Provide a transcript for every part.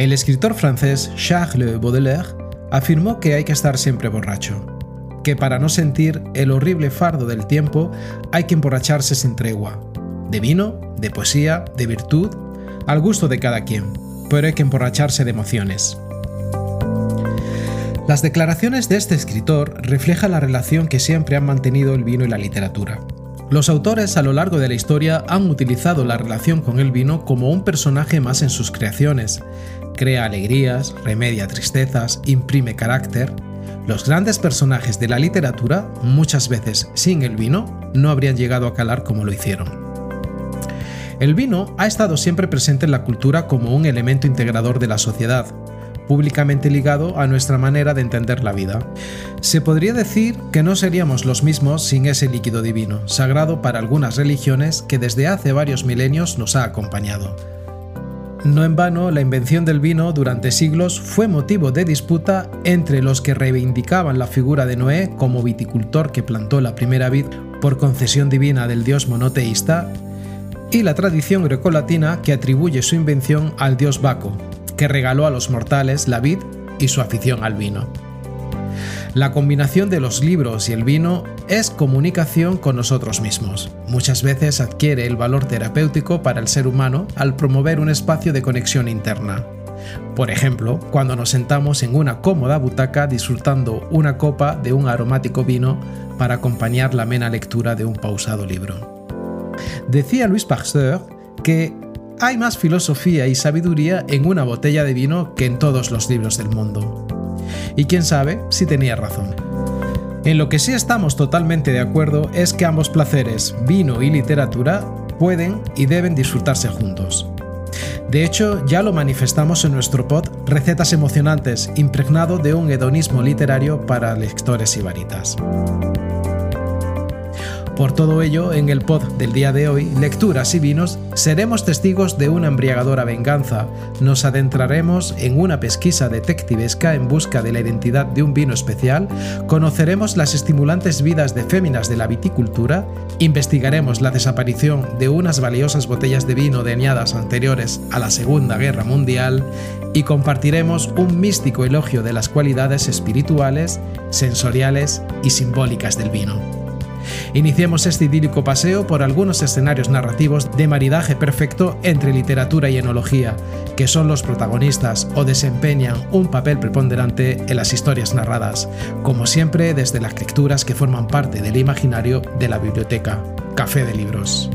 El escritor francés Charles Baudelaire afirmó que hay que estar siempre borracho, que para no sentir el horrible fardo del tiempo hay que emborracharse sin tregua, de vino, de poesía, de virtud, al gusto de cada quien, pero hay que emborracharse de emociones. Las declaraciones de este escritor reflejan la relación que siempre han mantenido el vino y la literatura. Los autores a lo largo de la historia han utilizado la relación con el vino como un personaje más en sus creaciones, crea alegrías, remedia tristezas, imprime carácter. Los grandes personajes de la literatura, muchas veces sin el vino, no habrían llegado a calar como lo hicieron. El vino ha estado siempre presente en la cultura como un elemento integrador de la sociedad, públicamente ligado a nuestra manera de entender la vida. Se podría decir que no seríamos los mismos sin ese líquido divino, sagrado para algunas religiones que desde hace varios milenios nos ha acompañado. No en vano, la invención del vino durante siglos fue motivo de disputa entre los que reivindicaban la figura de Noé como viticultor que plantó la primera vid por concesión divina del dios monoteísta y la tradición grecolatina que atribuye su invención al dios Baco, que regaló a los mortales la vid y su afición al vino. La combinación de los libros y el vino es comunicación con nosotros mismos. Muchas veces adquiere el valor terapéutico para el ser humano al promover un espacio de conexión interna. Por ejemplo, cuando nos sentamos en una cómoda butaca disfrutando una copa de un aromático vino para acompañar la amena lectura de un pausado libro. Decía Louis Pasteur que hay más filosofía y sabiduría en una botella de vino que en todos los libros del mundo. Y quién sabe si tenía razón. En lo que sí estamos totalmente de acuerdo es que ambos placeres, vino y literatura, pueden y deben disfrutarse juntos. De hecho, ya lo manifestamos en nuestro pod Recetas emocionantes, impregnado de un hedonismo literario para lectores y varitas. Por todo ello, en el pod del día de hoy, Lecturas y Vinos, seremos testigos de una embriagadora venganza. Nos adentraremos en una pesquisa detectivesca en busca de la identidad de un vino especial, conoceremos las estimulantes vidas de féminas de la viticultura, investigaremos la desaparición de unas valiosas botellas de vino de añadas anteriores a la Segunda Guerra Mundial y compartiremos un místico elogio de las cualidades espirituales, sensoriales y simbólicas del vino. Iniciemos este idílico paseo por algunos escenarios narrativos de maridaje perfecto entre literatura y enología, que son los protagonistas o desempeñan un papel preponderante en las historias narradas, como siempre desde las lecturas que forman parte del imaginario de la biblioteca. Café de Libros.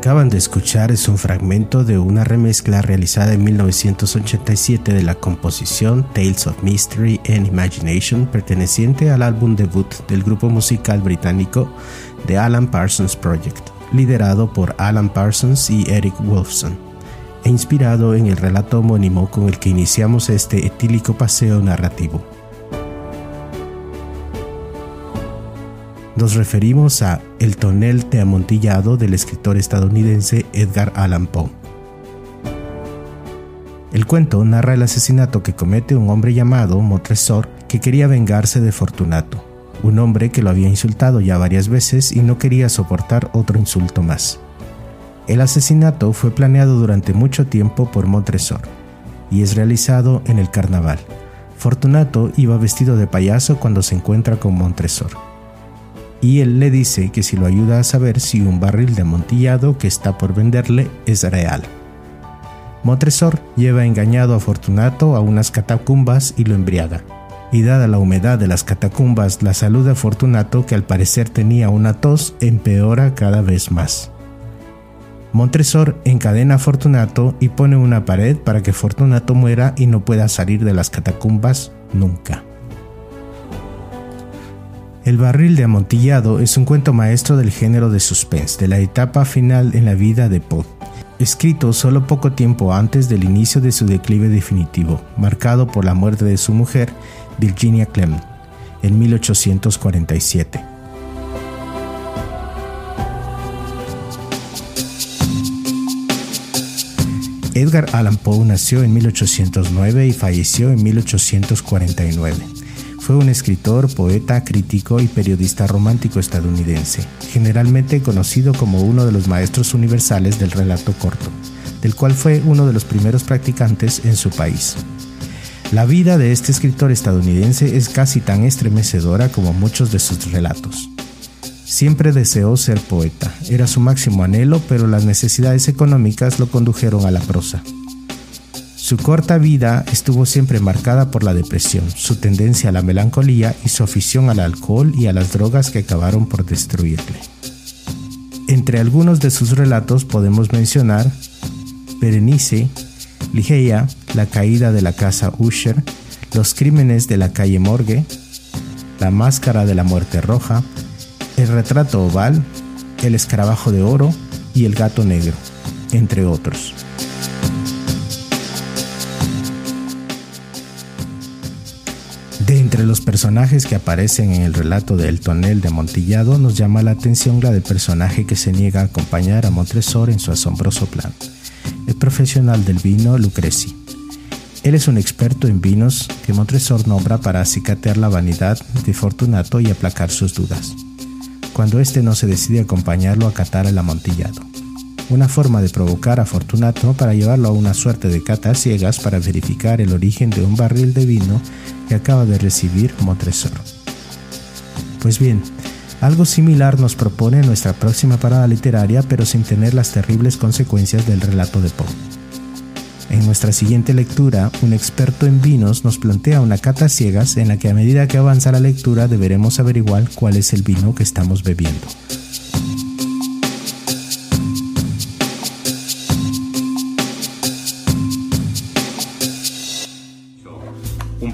Acaban de escuchar es un fragmento de una remezcla realizada en 1987 de la composición Tales of Mystery and Imagination perteneciente al álbum debut del grupo musical británico The Alan Parsons Project, liderado por Alan Parsons y Eric Wolfson, e inspirado en el relato homónimo con el que iniciamos este etílico paseo narrativo. Nos referimos a El tonel de amontillado del escritor estadounidense Edgar Allan Poe. El cuento narra el asesinato que comete un hombre llamado Montresor que quería vengarse de Fortunato, un hombre que lo había insultado ya varias veces y no quería soportar otro insulto más. El asesinato fue planeado durante mucho tiempo por Montresor y es realizado en el carnaval. Fortunato iba vestido de payaso cuando se encuentra con Montresor y él le dice que si lo ayuda a saber si un barril de amontillado que está por venderle es real. Montresor lleva engañado a Fortunato a unas catacumbas y lo embriaga. Y dada la humedad de las catacumbas, la salud de Fortunato, que al parecer tenía una tos, empeora cada vez más. Montresor encadena a Fortunato y pone una pared para que Fortunato muera y no pueda salir de las catacumbas nunca. El barril de amontillado es un cuento maestro del género de suspense, de la etapa final en la vida de Poe, escrito solo poco tiempo antes del inicio de su declive definitivo, marcado por la muerte de su mujer, Virginia Clement, en 1847. Edgar Allan Poe nació en 1809 y falleció en 1849. Fue un escritor, poeta, crítico y periodista romántico estadounidense, generalmente conocido como uno de los maestros universales del relato corto, del cual fue uno de los primeros practicantes en su país. La vida de este escritor estadounidense es casi tan estremecedora como muchos de sus relatos. Siempre deseó ser poeta, era su máximo anhelo, pero las necesidades económicas lo condujeron a la prosa. Su corta vida estuvo siempre marcada por la depresión, su tendencia a la melancolía y su afición al alcohol y a las drogas que acabaron por destruirle. Entre algunos de sus relatos podemos mencionar Berenice, Ligeia, La caída de la casa Usher, Los crímenes de la calle Morgue, La máscara de la muerte roja, El retrato oval, El escarabajo de oro y El gato negro, entre otros. Los personajes que aparecen en el relato de El Tonel de Amontillado, nos llama la atención la del personaje que se niega a acompañar a Montresor en su asombroso plan, el profesional del vino Lucreci. Él es un experto en vinos que Montresor nombra para acicatear la vanidad de Fortunato y aplacar sus dudas, cuando éste no se decide acompañarlo a catar el amontillado una forma de provocar a Fortunato para llevarlo a una suerte de cata ciegas para verificar el origen de un barril de vino que acaba de recibir Montresor. Pues bien, algo similar nos propone nuestra próxima parada literaria, pero sin tener las terribles consecuencias del relato de Poe. En nuestra siguiente lectura, un experto en vinos nos plantea una cata ciegas en la que a medida que avanza la lectura deberemos averiguar cuál es el vino que estamos bebiendo.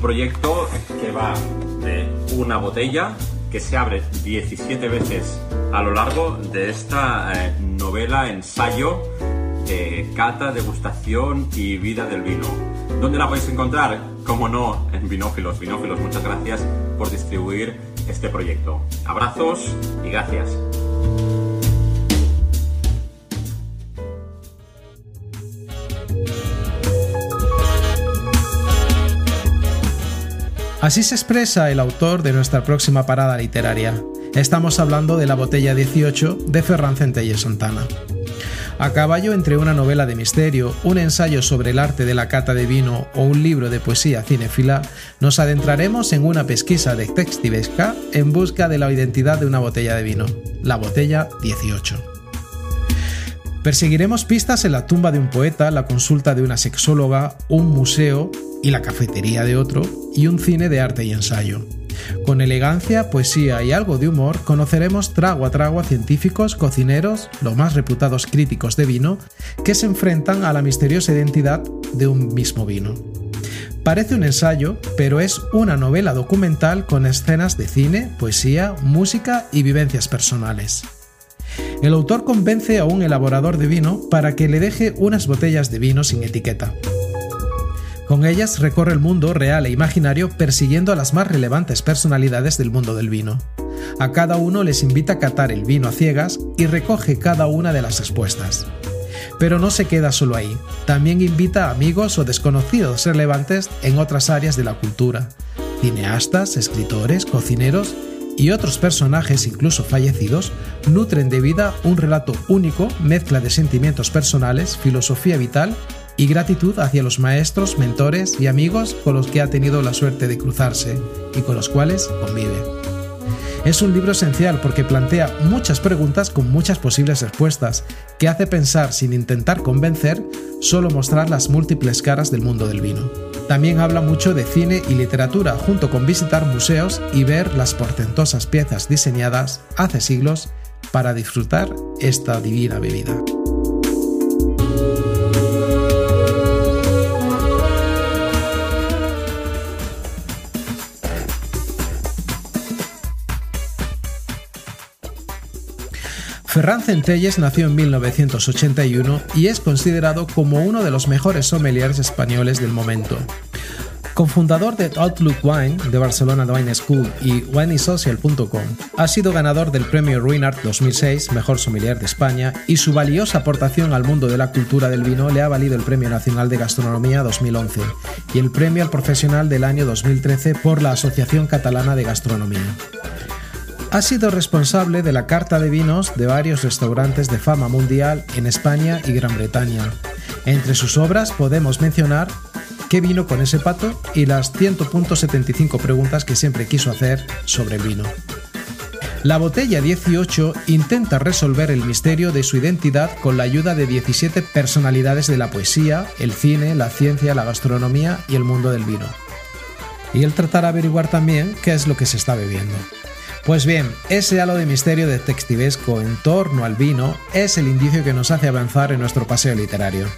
Proyecto que va de una botella que se abre 17 veces a lo largo de esta eh, novela ensayo de cata, degustación y vida del vino. ¿Dónde la podéis encontrar? Como no, en Vinófilos. Vinófilos, muchas gracias por distribuir este proyecto. Abrazos y gracias. Así se expresa el autor de nuestra próxima parada literaria. Estamos hablando de La botella 18 de Ferran Centelles Santana. A caballo entre una novela de misterio, un ensayo sobre el arte de la cata de vino o un libro de poesía cinefila, nos adentraremos en una pesquisa detectivesca en busca de la identidad de una botella de vino, la botella 18. Perseguiremos pistas en la tumba de un poeta, la consulta de una sexóloga, un museo y la cafetería de otro, y un cine de arte y ensayo. Con elegancia, poesía y algo de humor conoceremos trago a trago científicos, cocineros, los más reputados críticos de vino, que se enfrentan a la misteriosa identidad de un mismo vino. Parece un ensayo, pero es una novela documental con escenas de cine, poesía, música y vivencias personales. El autor convence a un elaborador de vino para que le deje unas botellas de vino sin etiqueta. Con ellas recorre el mundo real e imaginario persiguiendo a las más relevantes personalidades del mundo del vino. A cada uno les invita a catar el vino a ciegas y recoge cada una de las respuestas. Pero no se queda solo ahí, también invita a amigos o desconocidos relevantes en otras áreas de la cultura, cineastas, escritores, cocineros y otros personajes incluso fallecidos nutren de vida un relato único, mezcla de sentimientos personales, filosofía vital y gratitud hacia los maestros, mentores y amigos con los que ha tenido la suerte de cruzarse y con los cuales convive. Es un libro esencial porque plantea muchas preguntas con muchas posibles respuestas, que hace pensar sin intentar convencer, solo mostrar las múltiples caras del mundo del vino. También habla mucho de cine y literatura, junto con visitar museos y ver las portentosas piezas diseñadas hace siglos para disfrutar esta divina bebida. Ferran Centelles nació en 1981 y es considerado como uno de los mejores sommeliers españoles del momento. Cofundador de Outlook Wine, de Barcelona Wine School y wineysocial.com, ha sido ganador del premio Ruinart 2006, Mejor Sommelier de España, y su valiosa aportación al mundo de la cultura del vino le ha valido el Premio Nacional de Gastronomía 2011 y el Premio al Profesional del año 2013 por la Asociación Catalana de Gastronomía. Ha sido responsable de la carta de vinos de varios restaurantes de fama mundial en España y Gran Bretaña. Entre sus obras podemos mencionar ¿Qué vino con ese pato? y las 100.75 preguntas que siempre quiso hacer sobre el vino. La botella 18 intenta resolver el misterio de su identidad con la ayuda de 17 personalidades de la poesía, el cine, la ciencia, la gastronomía y el mundo del vino. Y él tratará de averiguar también qué es lo que se está bebiendo. Pues bien, ese halo de misterio detectivesco en torno al vino es el indicio que nos hace avanzar en nuestro paseo literario.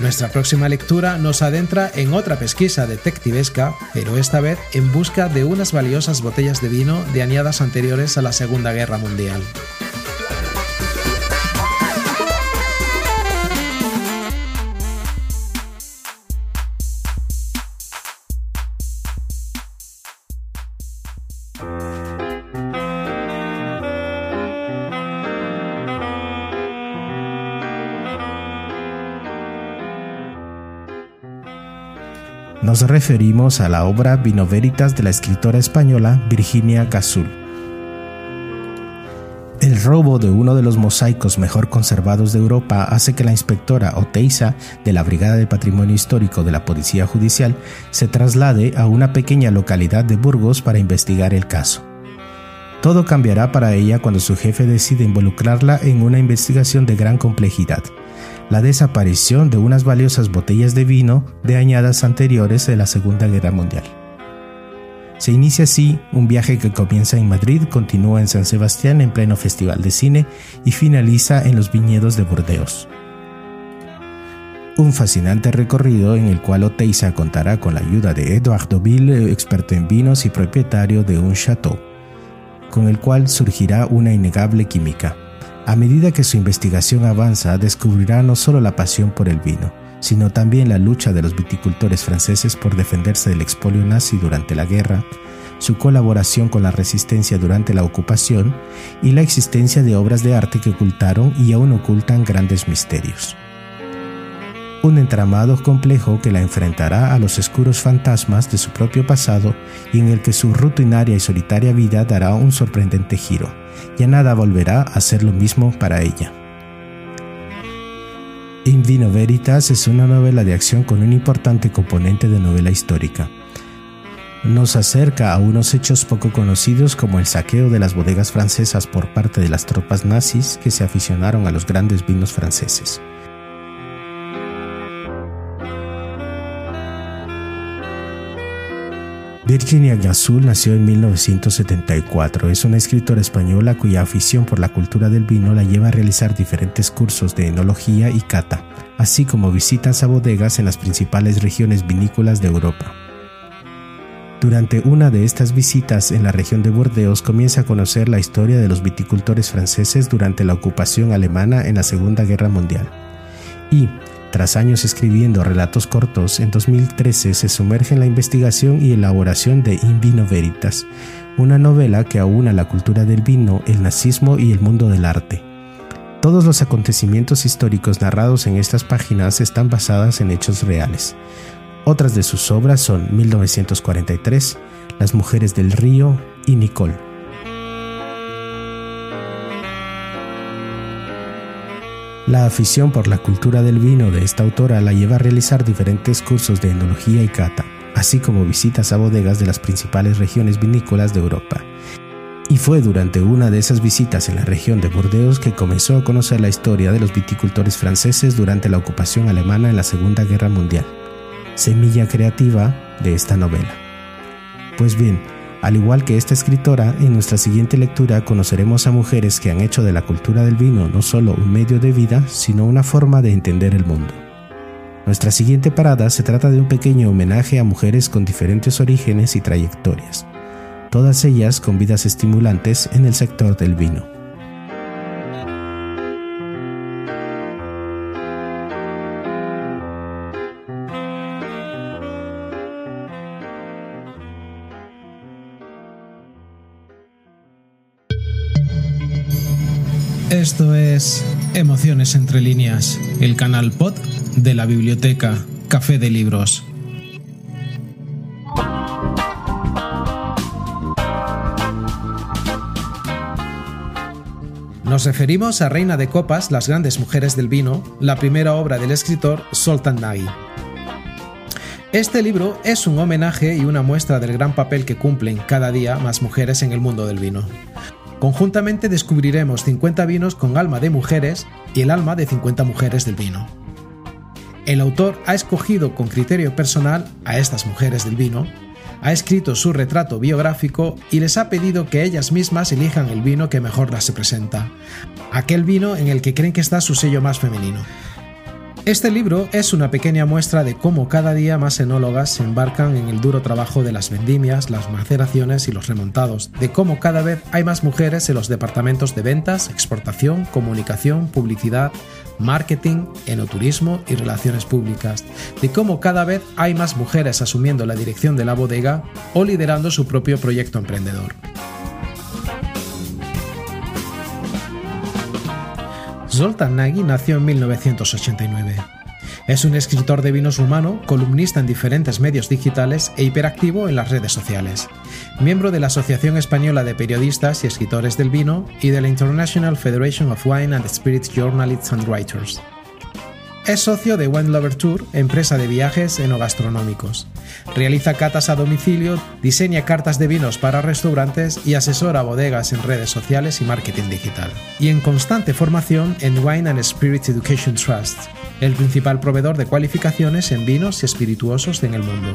Nuestra próxima lectura nos adentra en otra pesquisa detectivesca, pero esta vez en busca de unas valiosas botellas de vino de añadas anteriores a la Segunda Guerra Mundial. Nos referimos a la obra Vino Veritas de la escritora española Virginia Cazul. El robo de uno de los mosaicos mejor conservados de Europa hace que la inspectora Oteiza de la Brigada de Patrimonio Histórico de la Policía Judicial se traslade a una pequeña localidad de Burgos para investigar el caso. Todo cambiará para ella cuando su jefe decide involucrarla en una investigación de gran complejidad la desaparición de unas valiosas botellas de vino de añadas anteriores de la Segunda Guerra Mundial. Se inicia así un viaje que comienza en Madrid, continúa en San Sebastián en pleno Festival de Cine y finaliza en los viñedos de Burdeos. Un fascinante recorrido en el cual Oteiza contará con la ayuda de Eduardo Ville, experto en vinos y propietario de un chateau, con el cual surgirá una innegable química. A medida que su investigación avanza, descubrirá no solo la pasión por el vino, sino también la lucha de los viticultores franceses por defenderse del expolio nazi durante la guerra, su colaboración con la resistencia durante la ocupación y la existencia de obras de arte que ocultaron y aún ocultan grandes misterios un entramado complejo que la enfrentará a los oscuros fantasmas de su propio pasado y en el que su rutinaria y solitaria vida dará un sorprendente giro. Ya nada volverá a ser lo mismo para ella. In Vino Veritas es una novela de acción con un importante componente de novela histórica. Nos acerca a unos hechos poco conocidos como el saqueo de las bodegas francesas por parte de las tropas nazis que se aficionaron a los grandes vinos franceses. Virginia Gazul nació en 1974. Es una escritora española cuya afición por la cultura del vino la lleva a realizar diferentes cursos de enología y cata, así como visitas a bodegas en las principales regiones vinícolas de Europa. Durante una de estas visitas en la región de Burdeos comienza a conocer la historia de los viticultores franceses durante la ocupación alemana en la Segunda Guerra Mundial. Y, tras años escribiendo relatos cortos, en 2013 se sumerge en la investigación y elaboración de In Vino Veritas, una novela que aúna la cultura del vino, el nazismo y el mundo del arte. Todos los acontecimientos históricos narrados en estas páginas están basadas en hechos reales. Otras de sus obras son 1943, Las Mujeres del Río y Nicole. La afición por la cultura del vino de esta autora la lleva a realizar diferentes cursos de enología y cata, así como visitas a bodegas de las principales regiones vinícolas de Europa. Y fue durante una de esas visitas en la región de Burdeos que comenzó a conocer la historia de los viticultores franceses durante la ocupación alemana en la Segunda Guerra Mundial, semilla creativa de esta novela. Pues bien, al igual que esta escritora, en nuestra siguiente lectura conoceremos a mujeres que han hecho de la cultura del vino no solo un medio de vida, sino una forma de entender el mundo. Nuestra siguiente parada se trata de un pequeño homenaje a mujeres con diferentes orígenes y trayectorias, todas ellas con vidas estimulantes en el sector del vino. Esto es Emociones entre líneas, el canal pod de la biblioteca Café de Libros. Nos referimos a Reina de Copas, Las grandes mujeres del vino, la primera obra del escritor Soltan Nagy. Este libro es un homenaje y una muestra del gran papel que cumplen cada día más mujeres en el mundo del vino. Conjuntamente descubriremos 50 vinos con alma de mujeres y el alma de 50 mujeres del vino. El autor ha escogido con criterio personal a estas mujeres del vino, ha escrito su retrato biográfico y les ha pedido que ellas mismas elijan el vino que mejor las representa, aquel vino en el que creen que está su sello más femenino. Este libro es una pequeña muestra de cómo cada día más enólogas se embarcan en el duro trabajo de las vendimias, las maceraciones y los remontados, de cómo cada vez hay más mujeres en los departamentos de ventas, exportación, comunicación, publicidad, marketing, enoturismo y relaciones públicas, de cómo cada vez hay más mujeres asumiendo la dirección de la bodega o liderando su propio proyecto emprendedor. Zoltan Nagy nació en 1989. Es un escritor de vinos rumano, columnista en diferentes medios digitales e hiperactivo en las redes sociales. Miembro de la Asociación Española de Periodistas y Escritores del Vino y de la International Federation of Wine and Spirits Journalists and Writers. Es socio de Wine Lover Tour, empresa de viajes enogastronómicos. Realiza catas a domicilio, diseña cartas de vinos para restaurantes y asesora bodegas en redes sociales y marketing digital. Y en constante formación en Wine and Spirits Education Trust, el principal proveedor de cualificaciones en vinos y espirituosos en el mundo.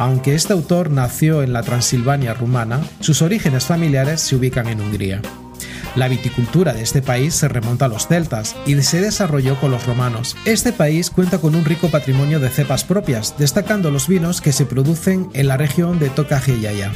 Aunque este autor nació en la Transilvania rumana, sus orígenes familiares se ubican en Hungría. La viticultura de este país se remonta a los celtas y se desarrolló con los romanos. Este país cuenta con un rico patrimonio de cepas propias, destacando los vinos que se producen en la región de Tokaj-Yaya.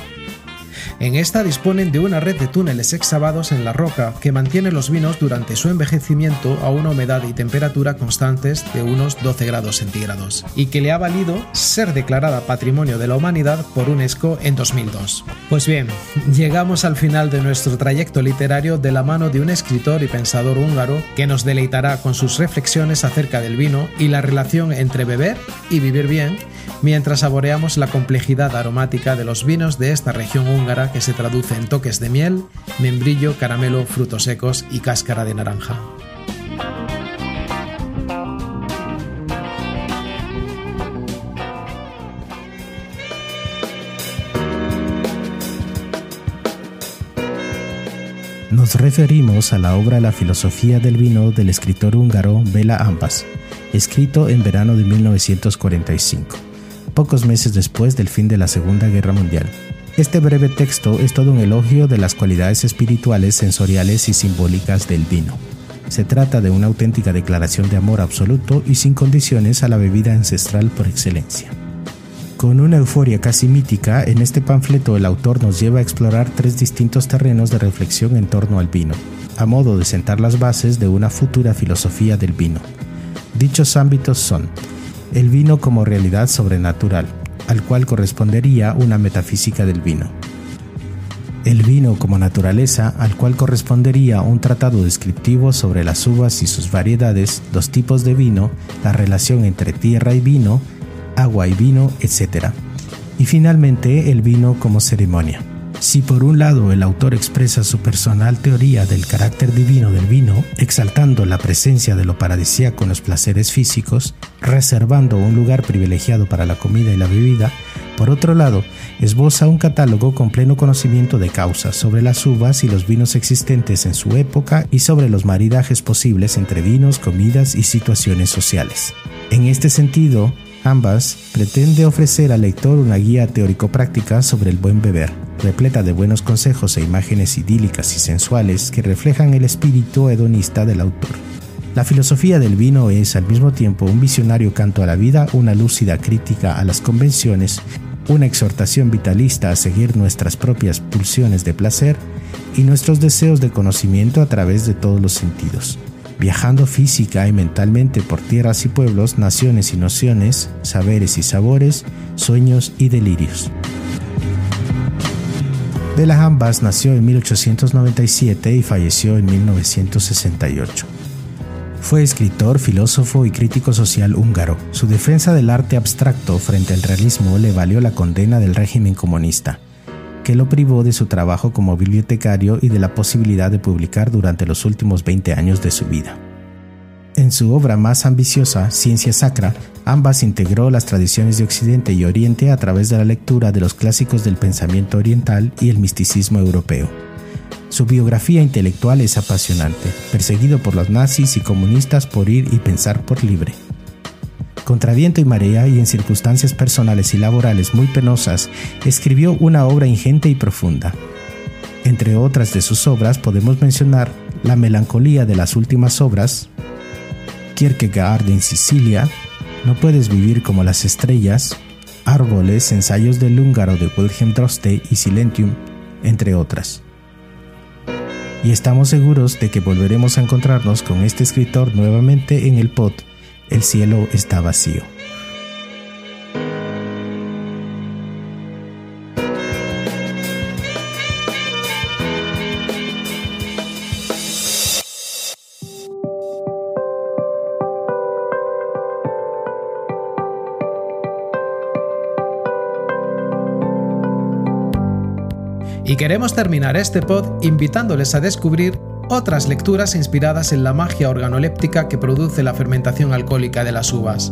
En esta disponen de una red de túneles excavados en la roca que mantiene los vinos durante su envejecimiento a una humedad y temperatura constantes de unos 12 grados centígrados y que le ha valido ser declarada Patrimonio de la Humanidad por UNESCO en 2002. Pues bien, llegamos al final de nuestro trayecto literario de la mano de un escritor y pensador húngaro que nos deleitará con sus reflexiones acerca del vino y la relación entre beber y vivir bien mientras saboreamos la complejidad aromática de los vinos de esta región húngara que se traduce en toques de miel, membrillo, caramelo, frutos secos y cáscara de naranja. Nos referimos a la obra La filosofía del vino del escritor húngaro Bela Ambas, escrito en verano de 1945, pocos meses después del fin de la Segunda Guerra Mundial. Este breve texto es todo un elogio de las cualidades espirituales, sensoriales y simbólicas del vino. Se trata de una auténtica declaración de amor absoluto y sin condiciones a la bebida ancestral por excelencia. Con una euforia casi mítica, en este panfleto el autor nos lleva a explorar tres distintos terrenos de reflexión en torno al vino, a modo de sentar las bases de una futura filosofía del vino. Dichos ámbitos son el vino como realidad sobrenatural, al cual correspondería una metafísica del vino. El vino como naturaleza, al cual correspondería un tratado descriptivo sobre las uvas y sus variedades, los tipos de vino, la relación entre tierra y vino, agua y vino, etc. Y finalmente el vino como ceremonia. Si por un lado el autor expresa su personal teoría del carácter divino del vino, exaltando la presencia de lo paradisíaco en los placeres físicos, reservando un lugar privilegiado para la comida y la bebida, por otro lado, esboza un catálogo con pleno conocimiento de causa sobre las uvas y los vinos existentes en su época y sobre los maridajes posibles entre vinos, comidas y situaciones sociales. En este sentido, ambas pretende ofrecer al lector una guía teórico-práctica sobre el buen beber, repleta de buenos consejos e imágenes idílicas y sensuales que reflejan el espíritu hedonista del autor. La filosofía del vino es al mismo tiempo un visionario canto a la vida, una lúcida crítica a las convenciones, una exhortación vitalista a seguir nuestras propias pulsiones de placer y nuestros deseos de conocimiento a través de todos los sentidos, viajando física y mentalmente por tierras y pueblos, naciones y nociones, saberes y sabores, sueños y delirios. De las nació en 1897 y falleció en 1968. Fue escritor, filósofo y crítico social húngaro. Su defensa del arte abstracto frente al realismo le valió la condena del régimen comunista, que lo privó de su trabajo como bibliotecario y de la posibilidad de publicar durante los últimos 20 años de su vida. En su obra más ambiciosa, Ciencia Sacra, ambas integró las tradiciones de Occidente y Oriente a través de la lectura de los clásicos del pensamiento oriental y el misticismo europeo. Su biografía intelectual es apasionante, perseguido por los nazis y comunistas por ir y pensar por libre. Contra viento y marea y en circunstancias personales y laborales muy penosas, escribió una obra ingente y profunda. Entre otras de sus obras podemos mencionar La melancolía de las últimas obras, Kierkegaard en Sicilia, No puedes vivir como las estrellas, Árboles, ensayos del húngaro de Wilhelm Droste y Silentium, entre otras. Y estamos seguros de que volveremos a encontrarnos con este escritor nuevamente en el pod El cielo está vacío. Y queremos terminar este pod invitándoles a descubrir otras lecturas inspiradas en la magia organoléptica que produce la fermentación alcohólica de las uvas.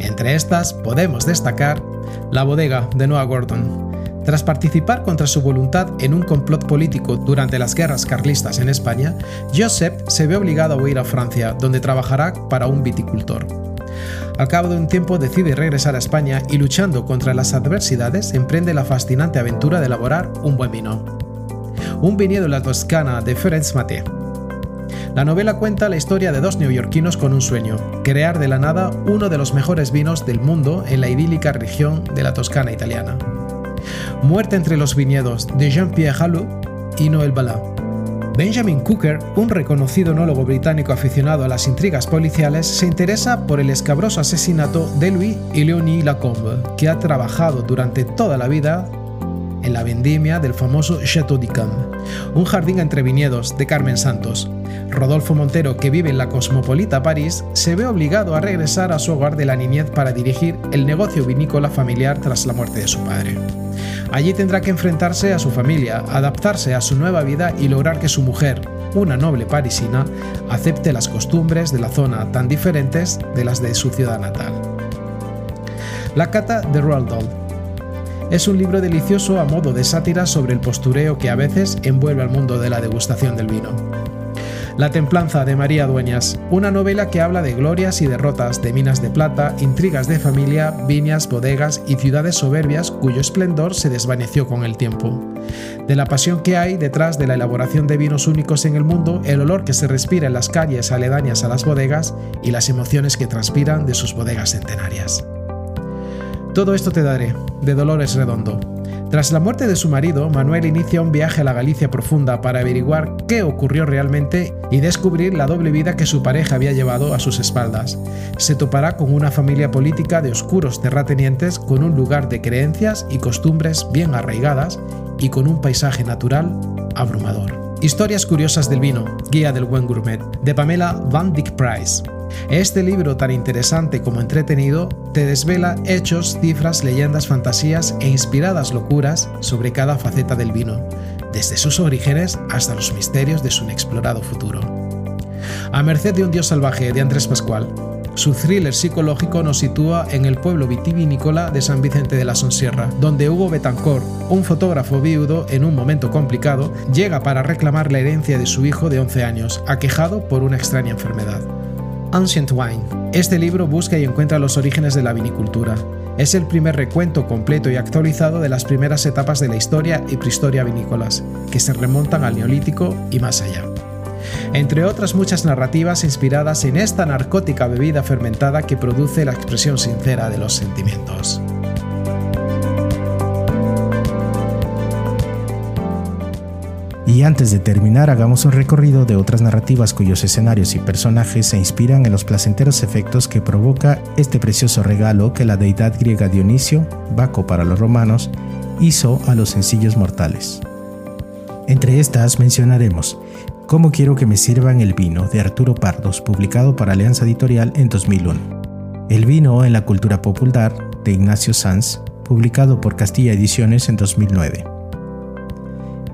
Entre estas podemos destacar La bodega de Noah Gordon. Tras participar contra su voluntad en un complot político durante las guerras carlistas en España, Joseph se ve obligado a huir a Francia, donde trabajará para un viticultor. Al cabo de un tiempo decide regresar a España y luchando contra las adversidades emprende la fascinante aventura de elaborar un buen vino. Un viñedo en la Toscana de Ferenc Maté. La novela cuenta la historia de dos neoyorquinos con un sueño, crear de la nada uno de los mejores vinos del mundo en la idílica región de la Toscana italiana. Muerte entre los viñedos de Jean-Pierre Hallou y Noël Ballat. Benjamin Cooker, un reconocido enólogo británico aficionado a las intrigas policiales, se interesa por el escabroso asesinato de Louis y Leonie Lacombe, que ha trabajado durante toda la vida la vendimia del famoso Château d'Yquem, un jardín entre viñedos de Carmen Santos. Rodolfo Montero, que vive en la cosmopolita París, se ve obligado a regresar a su hogar de la niñez para dirigir el negocio vinícola familiar tras la muerte de su padre. Allí tendrá que enfrentarse a su familia, adaptarse a su nueva vida y lograr que su mujer, una noble parisina, acepte las costumbres de la zona tan diferentes de las de su ciudad natal. La cata de Roald. Es un libro delicioso a modo de sátira sobre el postureo que a veces envuelve al mundo de la degustación del vino. La Templanza de María Dueñas, una novela que habla de glorias y derrotas, de minas de plata, intrigas de familia, viñas, bodegas y ciudades soberbias cuyo esplendor se desvaneció con el tiempo. De la pasión que hay detrás de la elaboración de vinos únicos en el mundo, el olor que se respira en las calles aledañas a las bodegas y las emociones que transpiran de sus bodegas centenarias. Todo esto te daré, de Dolores Redondo, tras la muerte de su marido, Manuel inicia un viaje a la Galicia profunda para averiguar qué ocurrió realmente y descubrir la doble vida que su pareja había llevado a sus espaldas. Se topará con una familia política de oscuros terratenientes con un lugar de creencias y costumbres bien arraigadas y con un paisaje natural abrumador. Historias curiosas del vino, Guía del buen gourmet, de Pamela Van Dyck Price. Este libro tan interesante como entretenido te desvela hechos, cifras, leyendas, fantasías e inspiradas locuras sobre cada faceta del vino, desde sus orígenes hasta los misterios de su inexplorado futuro. A merced de un dios salvaje de Andrés Pascual, su thriller psicológico nos sitúa en el pueblo vitivinícola de San Vicente de la Sonsierra, donde Hugo Betancor, un fotógrafo viudo en un momento complicado, llega para reclamar la herencia de su hijo de 11 años, aquejado por una extraña enfermedad. Ancient Wine. Este libro busca y encuentra los orígenes de la vinicultura. Es el primer recuento completo y actualizado de las primeras etapas de la historia y prehistoria vinícolas, que se remontan al Neolítico y más allá. Entre otras muchas narrativas inspiradas en esta narcótica bebida fermentada que produce la expresión sincera de los sentimientos. Y antes de terminar, hagamos un recorrido de otras narrativas cuyos escenarios y personajes se inspiran en los placenteros efectos que provoca este precioso regalo que la deidad griega Dionisio, Baco para los romanos, hizo a los sencillos mortales. Entre estas mencionaremos Cómo quiero que me sirvan el vino de Arturo Pardos, publicado por Alianza Editorial en 2001. El vino en la cultura popular de Ignacio Sanz, publicado por Castilla Ediciones en 2009.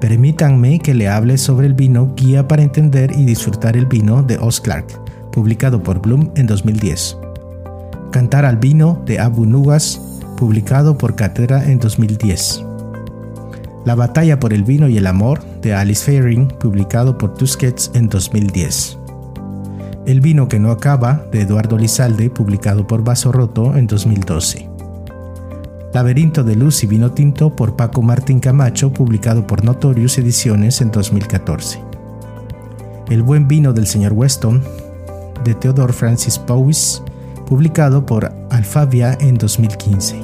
Permítanme que le hable sobre el vino Guía para entender y disfrutar el vino de Oz Clark, publicado por Bloom en 2010. Cantar al vino de Abu Nugas, publicado por Catedra en 2010. La batalla por el vino y el amor de Alice Fairing, publicado por Tusquets en 2010. El vino que no acaba de Eduardo Lizalde, publicado por Vaso Roto en 2012. Laberinto de Luz y Vino Tinto por Paco Martín Camacho, publicado por Notorious Ediciones en 2014. El buen vino del señor Weston, de Theodore Francis Powys, publicado por Alfavia en 2015.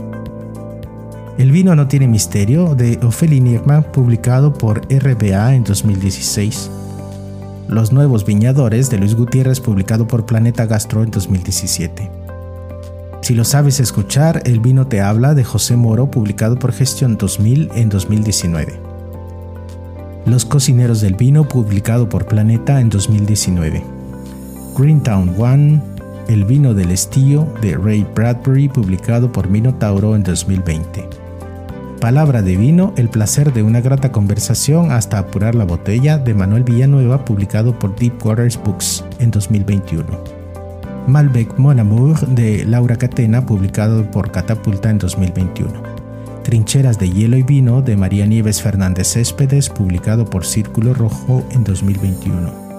El vino no tiene misterio, de Ophelia Nirma, publicado por RBA en 2016. Los nuevos viñadores, de Luis Gutiérrez, publicado por Planeta Gastro en 2017. Si lo sabes escuchar, El vino te habla de José Moro, publicado por Gestión 2000 en 2019. Los cocineros del vino, publicado por Planeta en 2019. Greentown One, El vino del estío de Ray Bradbury, publicado por Minotauro en 2020. Palabra de vino, el placer de una grata conversación hasta apurar la botella de Manuel Villanueva, publicado por Deep Waters Books en 2021. Malbec Mon Amour de Laura Catena, publicado por Catapulta en 2021. Trincheras de hielo y vino de María Nieves Fernández Céspedes, publicado por Círculo Rojo en 2021.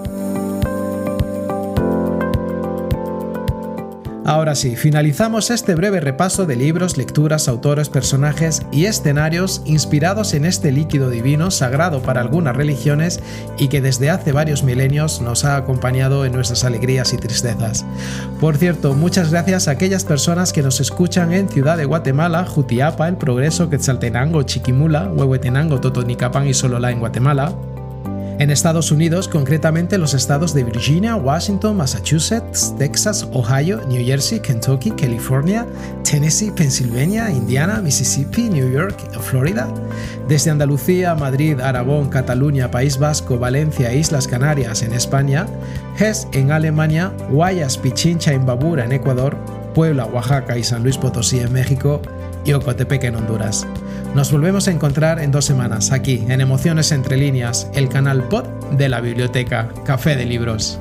Ahora sí, finalizamos este breve repaso de libros, lecturas, autores, personajes y escenarios inspirados en este líquido divino sagrado para algunas religiones y que desde hace varios milenios nos ha acompañado en nuestras alegrías y tristezas. Por cierto, muchas gracias a aquellas personas que nos escuchan en Ciudad de Guatemala, Jutiapa, El Progreso, Quetzaltenango, Chiquimula, Huehuetenango, Totonicapán y Sololá en Guatemala, en Estados Unidos, concretamente los estados de Virginia, Washington, Massachusetts, Texas, Ohio, New Jersey, Kentucky, California, Tennessee, Pennsylvania, Indiana, Mississippi, New York, Florida. Desde Andalucía, Madrid, Aragón, Cataluña, País Vasco, Valencia e Islas Canarias en España, Hesse en Alemania, Guayas, Pichincha en Babura en Ecuador, Puebla, Oaxaca y San Luis Potosí en México y Ocotepec en Honduras. Nos volvemos a encontrar en dos semanas aquí en Emociones entre líneas, el canal pod de la biblioteca Café de Libros.